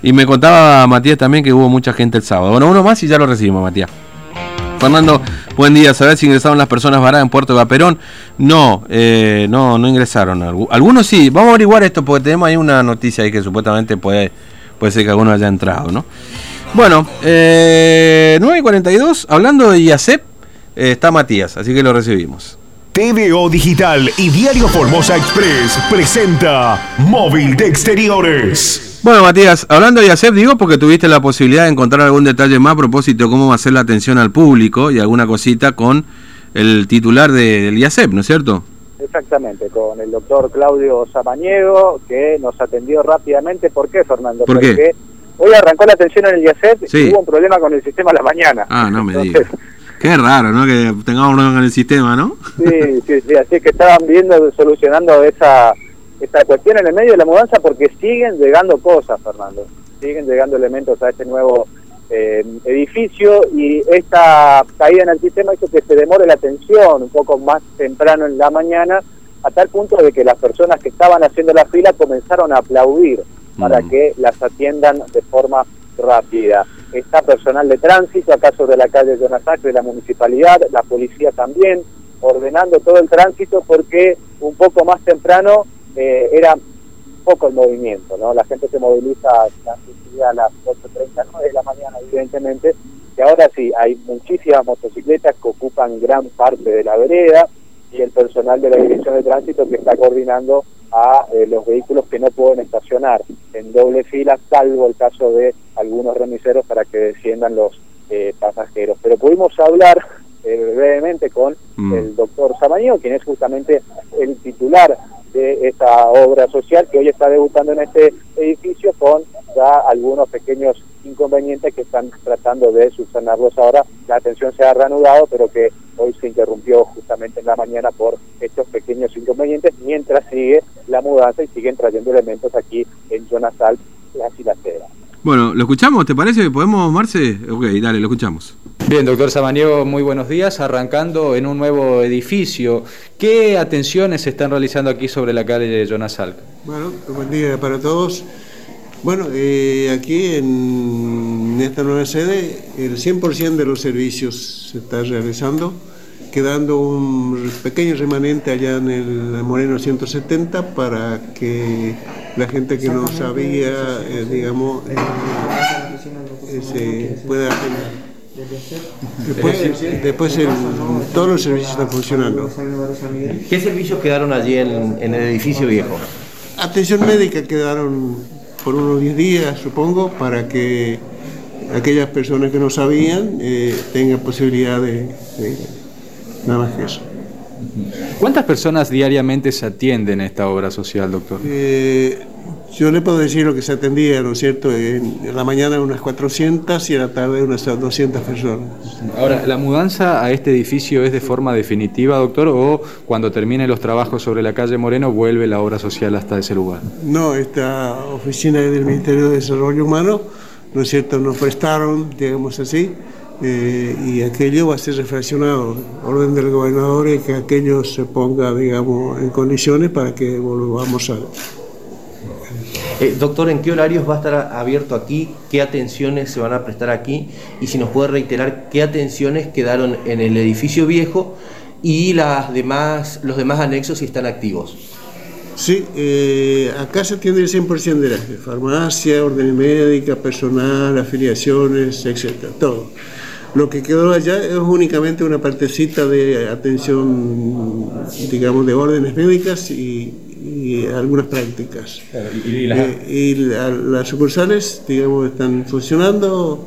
Y me contaba Matías también que hubo mucha gente el sábado. Bueno, uno más y ya lo recibimos, Matías. Fernando, buen día. ¿Sabés si ingresaron las personas varadas en Puerto de Vaperón? No, eh, no, no ingresaron. Algunos sí. Vamos a averiguar esto porque tenemos ahí una noticia ahí que supuestamente puede, puede ser que alguno haya entrado, ¿no? Bueno, eh, 9 y 42, hablando de IACEP, eh, está Matías, así que lo recibimos. TVO Digital y Diario Formosa Express presenta Móvil de Exteriores. Bueno, Matías, hablando de IACEP, digo porque tuviste la posibilidad de encontrar algún detalle más a propósito de cómo va a ser la atención al público y alguna cosita con el titular del IACEP, ¿no es cierto? Exactamente, con el doctor Claudio Samaniego, que nos atendió rápidamente. ¿Por qué, Fernando? ¿Por Porque hoy arrancó la atención en el IACEP y hubo un problema con el sistema a la mañana. Ah, no me digas. Qué raro, ¿no? Que tengamos un problema con el sistema, ¿no? Sí, sí, sí, así que estaban viendo, solucionando esa esta cuestión en el medio de la mudanza porque siguen llegando cosas, Fernando. Siguen llegando elementos a este nuevo eh, edificio y esta caída en el sistema hizo que se demore la atención un poco más temprano en la mañana, a tal punto de que las personas que estaban haciendo la fila comenzaron a aplaudir para mm. que las atiendan de forma rápida. Está personal de tránsito acá sobre la calle Jonathan de la municipalidad, la policía también, ordenando todo el tránsito porque un poco más temprano eh, era poco el movimiento, ¿no? La gente se moviliza a las 8.30, 9 de la mañana, evidentemente, y ahora sí, hay muchísimas motocicletas que ocupan gran parte de la vereda y el personal de la Dirección de Tránsito que está coordinando a eh, los vehículos que no pueden estacionar en doble fila, salvo el caso de algunos remiseros para que desciendan los eh, pasajeros. Pero pudimos hablar brevemente con mm. el doctor Samaño, quien es justamente el titular de esta obra social que hoy está debutando en este edificio con ya algunos pequeños inconvenientes que están tratando de subsanarlos ahora. La atención se ha reanudado, pero que hoy se interrumpió justamente en la mañana por estos pequeños inconvenientes, mientras sigue la mudanza y siguen trayendo elementos aquí en Jonasal, la Silacera. Bueno, ¿lo escuchamos? ¿Te parece? ¿Podemos, Marce? Ok, dale, lo escuchamos. Bien, doctor Samaniego, muy buenos días. Arrancando en un nuevo edificio, ¿qué atenciones se están realizando aquí sobre la calle de Jonas Salk? Bueno, buen día para todos. Bueno, eh, aquí en esta nueva sede el 100% de los servicios se está realizando, quedando un pequeño remanente allá en el Moreno 170 para que la gente que no sabía, eh, digamos, eh, se pueda Después, después todos los servicios están funcionando. ¿Qué servicios quedaron allí en, el edificio viejo? Atención médica quedaron por unos 10 días, supongo, para que aquellas personas que no sabían eh, tengan posibilidad de, nada más que eso. ¿Cuántas personas diariamente se atienden a esta obra social, doctor? Eh, yo le puedo decir lo que se atendía, ¿no es cierto? En, la mañana unas 400 y en la tarde unas 200 personas. Ahora, ¿la mudanza a este edificio es de forma definitiva, doctor, o cuando terminen los trabajos sobre la calle Moreno vuelve la obra social hasta ese lugar? No, esta oficina del Ministerio de Desarrollo Humano, ¿no es cierto?, nos prestaron, digamos así, eh, y aquello va a ser reflexionado, orden del gobernador y que aquello se ponga, digamos, en condiciones para que volvamos a eh, doctor, ¿en qué horarios va a estar abierto aquí? ¿Qué atenciones se van a prestar aquí? Y si nos puede reiterar qué atenciones quedaron en el edificio viejo y las los demás anexos si están activos. Sí, eh, acá se atiende el 100% de la farmacia, orden médica, personal, afiliaciones, etcétera, todo. Lo que quedó allá es únicamente una partecita de atención, digamos, de órdenes médicas y, y algunas prácticas. ¿Y, eh, las sucursales, digamos, están funcionando,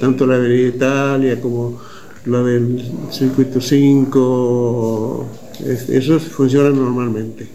tanto la de Italia como la del circuito 5, esos funcionan normalmente.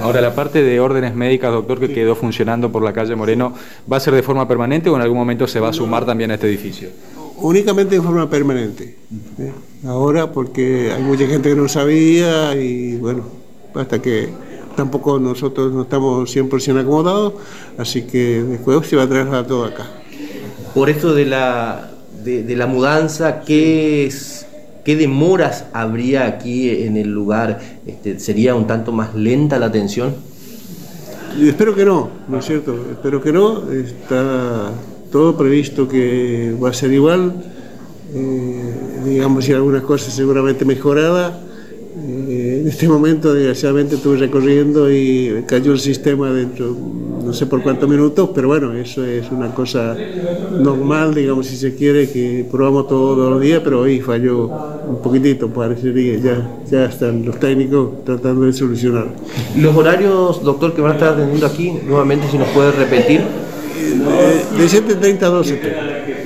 Ahora, la parte de órdenes médicas, doctor, que quedó funcionando por la calle Moreno, ¿va a ser de forma permanente o en algún momento se va a sumar también a este edificio? Únicamente de forma permanente. ¿eh? Ahora, porque hay mucha gente que no sabía y bueno, hasta que tampoco nosotros no estamos 100% acomodados, así que después se va a trasladar todo acá. Por esto de la, de, la mudanza, ¿qué, es, ¿qué demoras habría aquí en el lugar? Este, ¿Sería un tanto más lenta la atención? espero que no, ¿no es cierto? Espero que no. Está todo previsto que va a ser igual. Eh, digamos, y algunas cosas seguramente mejoradas. Eh, este momento, desgraciadamente, estuve recorriendo y cayó el sistema dentro, no sé por cuántos minutos, pero bueno, eso es una cosa normal, digamos, si se quiere, que probamos todos los días, pero hoy falló un poquitito, parecería, ya, ya están los técnicos tratando de solucionar. Los horarios, doctor, que van a estar atendiendo aquí, nuevamente, si nos puede repetir. De, de 7.30 a 12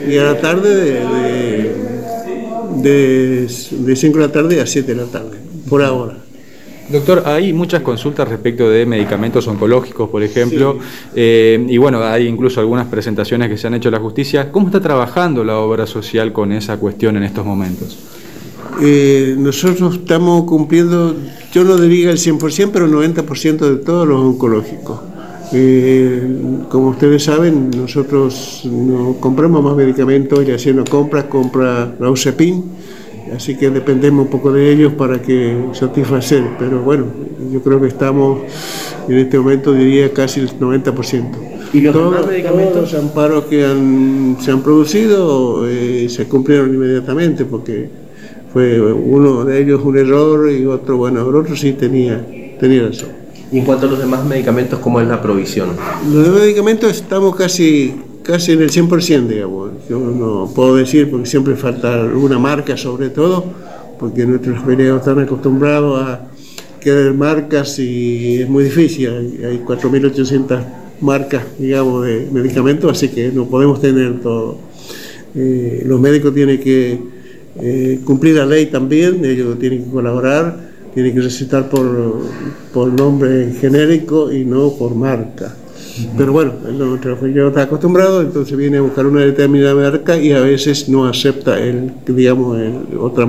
y a la tarde de, de, de 5 de la tarde a 7 de la tarde, por ahora. Doctor, hay muchas consultas respecto de medicamentos oncológicos, por ejemplo, eh, y bueno, hay incluso algunas presentaciones que se han hecho a la justicia. ¿Cómo está trabajando la obra social con esa cuestión en estos momentos? Eh, nosotros estamos cumpliendo, yo no diría el 100%, pero el 90% de todos los oncológicos. Eh, como ustedes saben, nosotros no compramos más medicamentos y haciendo compras, compra la UCEPIN, así que dependemos un poco de ellos para que satisfacer, pero bueno, yo creo que estamos en este momento diría casi el 90%. ¿Y los todos, demás medicamentos? todos los amparos que han- se han producido eh, se cumplieron inmediatamente porque fue uno de ellos un error y otro, bueno, el otro sí tenía, tenía razón. Y en cuanto a los demás medicamentos, ¿cómo es la provisión? Los de medicamentos estamos casi, casi en el 100%, digamos. Yo no puedo decir porque siempre falta alguna marca sobre todo, porque nuestros afiliados están acostumbrados a querer marcas y es muy difícil. Hay, hay 4.800 marcas, digamos, de medicamentos, así que no podemos tener todo. Eh, los médicos tienen que eh, cumplir la ley también, ellos tienen que colaborar, tienen que recitar por, por nombre genérico y no por marca. Pero bueno, el afiliado está acostumbrado, entonces viene a buscar una determinada marca y a veces no acepta el, digamos, el- otra,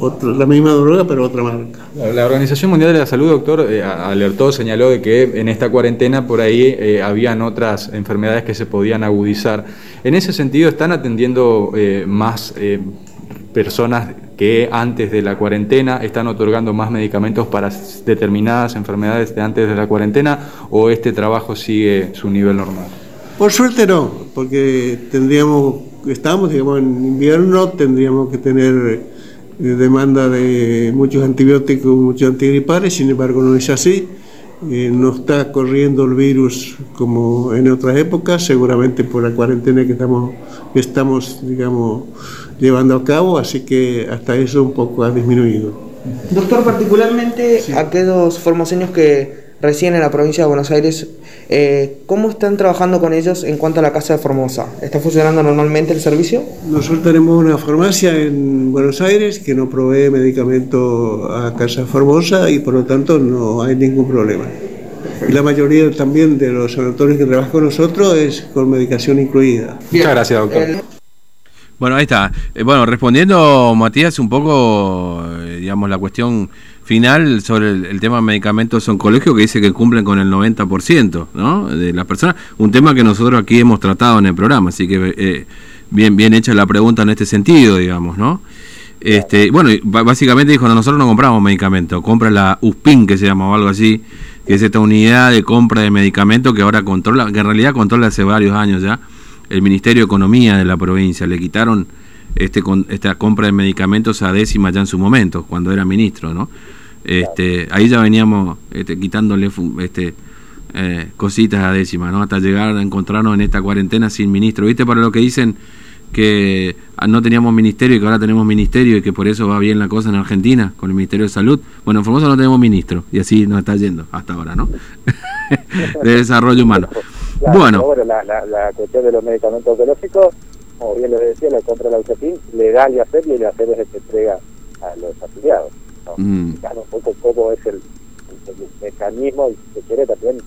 otra- la misma droga, pero otra marca. La Organización Mundial de la Salud, doctor, eh, alertó, señaló de que en esta cuarentena por ahí eh, habían otras enfermedades que se podían agudizar. En ese sentido, ¿están atendiendo eh, más personas que antes de la cuarentena? ¿Están otorgando más medicamentos para determinadas enfermedades de antes de la cuarentena? ¿O este trabajo sigue su nivel normal? Por suerte no, porque tendríamos, estamos digamos en invierno, tendríamos que tener eh, demanda de muchos antibióticos, muchos antigripales, sin embargo no es así. Eh, no está corriendo el virus como en otras épocas, seguramente por la cuarentena que estamos, que estamos digamos, llevando a cabo, así que hasta eso un poco ha disminuido. Doctor, particularmente aquellos formoseños que residen en la provincia de Buenos Aires, eh, ¿cómo están trabajando con ellos en cuanto a la Casa de Formosa? ¿Está funcionando normalmente el servicio? Nosotros tenemos una farmacia en Buenos Aires que no provee medicamento a Casa Formosa y por lo tanto no hay ningún problema. Y la mayoría también de los sanatorios que trabajan con nosotros es con medicación incluida. Muchas gracias, doctor. El- Bueno, ahí está. Eh, bueno, respondiendo, Matías, un poco, eh, digamos, la cuestión final sobre el, el tema medicamentos oncológicos que dice que cumplen con el 90%, ¿no? De las personas. Un tema que nosotros aquí hemos tratado en el programa, así que eh, bien, bien hecha la pregunta en este sentido, digamos, ¿no? Este, bueno, básicamente dijo, no, nosotros no compramos medicamentos, compra la USPIN, que se llama o algo así, que es esta unidad de compra de medicamentos que ahora controla, que en realidad controla hace varios años ya, el Ministerio de Economía de la provincia. Le quitaron este con, esta compra de medicamentos a décima ya en su momento, cuando era ministro, ¿no? Este, ahí ya veníamos este, quitándole este, eh, cositas a décima, ¿no? Hasta llegar a encontrarnos en esta cuarentena sin ministro. ¿Viste? Para lo que dicen que ah, no teníamos ministerio y que ahora tenemos ministerio y que por eso va bien la cosa en Argentina con el Ministerio de Salud. Bueno, en Formosa no tenemos ministro y así nos está yendo hasta ahora, ¿no? de desarrollo humano. Claro, Bueno, pero bueno, la, la, la cuestión de los medicamentos oncológicos, como bien lo decía, la compra de la UCEPIN, legal y hacer y el hacer es el que entrega a los afiliados. ¿no? Mm. Un poco cómo es el, el- el mecanismo se quiere también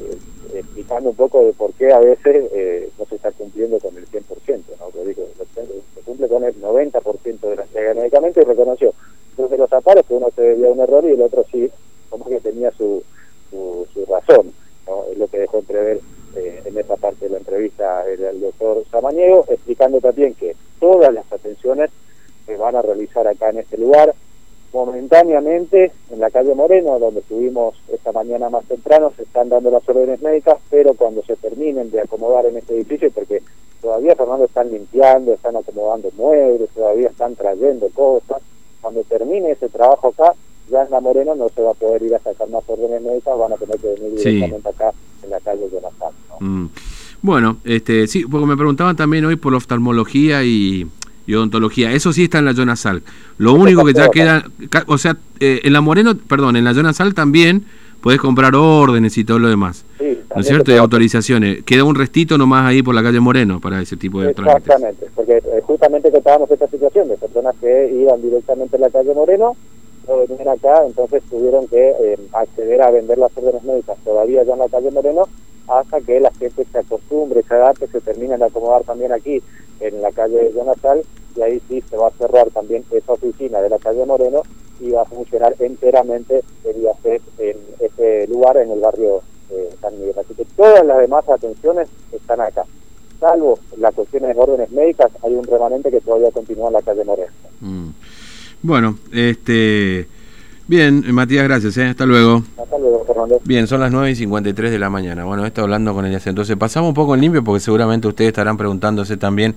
eh, explicando un poco de por qué a veces eh, no se está cumpliendo con el 100%, ¿no? Pero digo, se cumple con el 90% de la entrega de medicamentos y reconoció dos de los aparos que uno se debía a un error y el otro sí, como que tenía su, su, su razón, ¿no? Es lo que dejó entrever eh, en esa parte de la entrevista el, el doctor Samaniego, explicando también que acá en la calle Moreno, donde estuvimos esta mañana más temprano, se están dando las órdenes médicas, pero cuando se terminen de acomodar en este edificio, porque todavía, Fernando, están limpiando, están acomodando muebles, todavía están trayendo cosas, cuando termine ese trabajo acá, ya en la Moreno no se va a poder ir a sacar más órdenes médicas, van a tener que venir directamente acá en la calle Jonathan. ¿no? Mm. Bueno, este, sí, porque me preguntaban también hoy por la oftalmología y, y odontología. Eso sí está en la Jonasal. Lo único que ya queda, o sea, eh, en la Moreno, perdón, en la Jonasal también podés comprar órdenes y todo lo demás. Sí, ¿No es cierto? Y autorizaciones. Queda un restito nomás ahí por la calle Moreno para ese tipo de trámites. Exactamente, porque eh, justamente contábamos esta situación de personas que iban directamente a la calle Moreno, no venían acá, entonces tuvieron que eh, acceder a vender las órdenes médicas todavía ya en la calle Moreno, hasta que la gente se acostumbre, se adapte, se terminen de acomodar también aquí en la calle Jonasal, y ahí sí se va a cerrar también esa oficina de la calle Moreno y va a funcionar enteramente el IACEP en ese lugar, en el barrio eh, San Miguel. Así que todas las demás atenciones están acá salvo las cuestiones de órdenes médicas, hay un remanente que todavía continúa en la calle Moreno. Mm. Bueno, este. Bien, Matías, gracias, ¿eh? hasta luego. Hasta luego, Bien, son las 9 y 53 de la mañana. Bueno, esto hablando con ellas. Entonces, pasamos un poco en limpio porque seguramente ustedes estarán preguntándose también